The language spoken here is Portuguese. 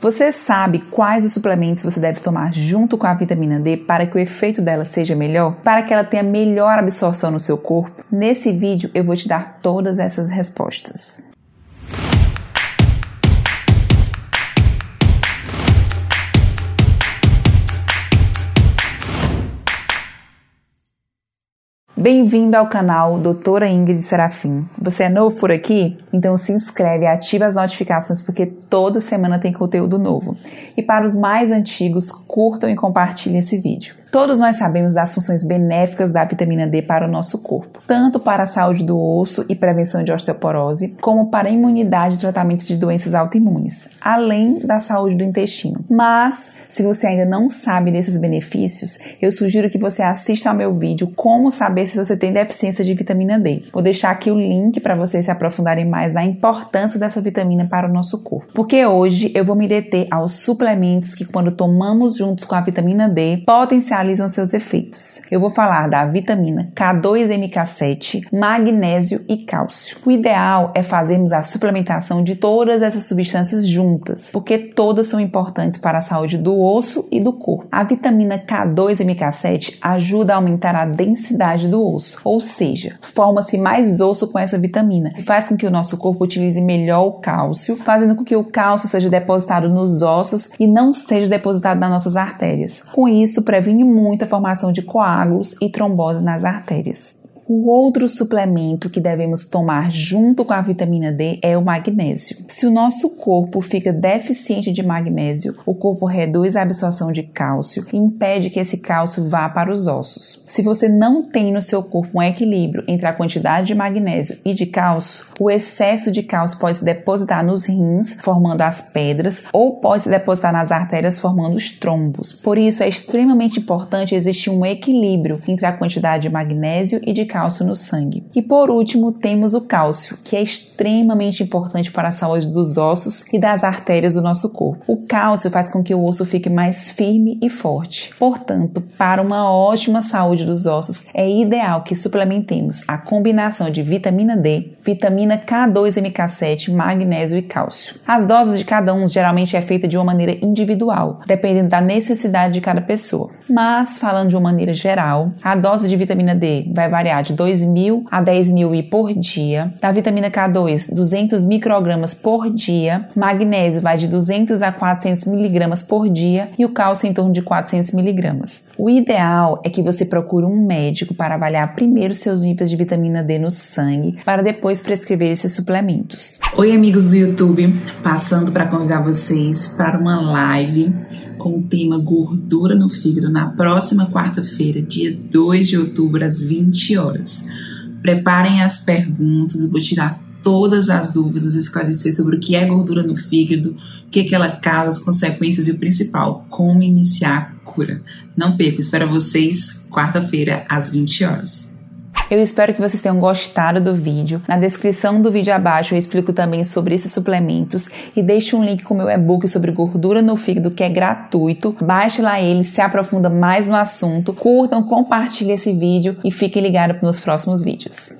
Você sabe quais os suplementos você deve tomar junto com a vitamina D para que o efeito dela seja melhor? Para que ela tenha melhor absorção no seu corpo? Nesse vídeo eu vou te dar todas essas respostas. Bem-vindo ao canal Doutora Ingrid Serafim. Você é novo por aqui? Então se inscreve ativa as notificações porque toda semana tem conteúdo novo. E para os mais antigos, curtam e compartilhem esse vídeo. Todos nós sabemos das funções benéficas da vitamina D para o nosso corpo, tanto para a saúde do osso e prevenção de osteoporose, como para a imunidade e tratamento de doenças autoimunes, além da saúde do intestino. Mas, se você ainda não sabe desses benefícios, eu sugiro que você assista ao meu vídeo Como saber se você tem deficiência de vitamina D. Vou deixar aqui o link para vocês se aprofundarem mais na importância dessa vitamina para o nosso corpo. Porque hoje eu vou me deter aos suplementos que, quando tomamos juntos com a vitamina D, potencializam realizam seus efeitos. Eu vou falar da vitamina K2MK7, magnésio e cálcio. O ideal é fazermos a suplementação de todas essas substâncias juntas, porque todas são importantes para a saúde do osso e do corpo. A vitamina K2MK7 ajuda a aumentar a densidade do osso, ou seja, forma-se mais osso com essa vitamina e faz com que o nosso corpo utilize melhor o cálcio, fazendo com que o cálcio seja depositado nos ossos e não seja depositado nas nossas artérias. Com isso, previne muita formação de coágulos e trombose nas artérias. O outro suplemento que devemos tomar junto com a vitamina D é o magnésio. Se o nosso corpo fica deficiente de magnésio, o corpo reduz a absorção de cálcio e impede que esse cálcio vá para os ossos. Se você não tem no seu corpo um equilíbrio entre a quantidade de magnésio e de cálcio, o excesso de cálcio pode se depositar nos rins, formando as pedras, ou pode se depositar nas artérias, formando os trombos. Por isso, é extremamente importante existir um equilíbrio entre a quantidade de magnésio e de cálcio cálcio no sangue. E por último, temos o cálcio, que é extremamente importante para a saúde dos ossos e das artérias do nosso corpo. O cálcio faz com que o osso fique mais firme e forte. Portanto, para uma ótima saúde dos ossos, é ideal que suplementemos a combinação de vitamina D, vitamina K2MK7, magnésio e cálcio. As doses de cada um geralmente é feita de uma maneira individual, dependendo da necessidade de cada pessoa. Mas, falando de uma maneira geral, a dose de vitamina D vai variar de de 2.000 a 10.000 I por dia. Da vitamina K2, 200 microgramas por dia. Magnésio vai de 200 a 400 miligramas por dia e o cálcio em torno de 400 miligramas. O ideal é que você procure um médico para avaliar primeiro seus níveis de vitamina D no sangue, para depois prescrever esses suplementos. Oi, amigos do YouTube, passando para convidar vocês para uma live com o tema Gordura no Fígado na próxima quarta-feira, dia 2 de outubro, às 20 horas. Preparem as perguntas, eu vou tirar todas as dúvidas, esclarecer sobre o que é gordura no fígado, o que, é que ela causa, as consequências e o principal, como iniciar a cura. Não perco, espero vocês quarta-feira às 20 horas. Eu espero que vocês tenham gostado do vídeo. Na descrição do vídeo abaixo eu explico também sobre esses suplementos e deixo um link com o meu e-book sobre gordura no fígado que é gratuito. Baixe lá ele, se aprofunda mais no assunto. Curtam, compartilhem esse vídeo e fiquem ligados nos próximos vídeos.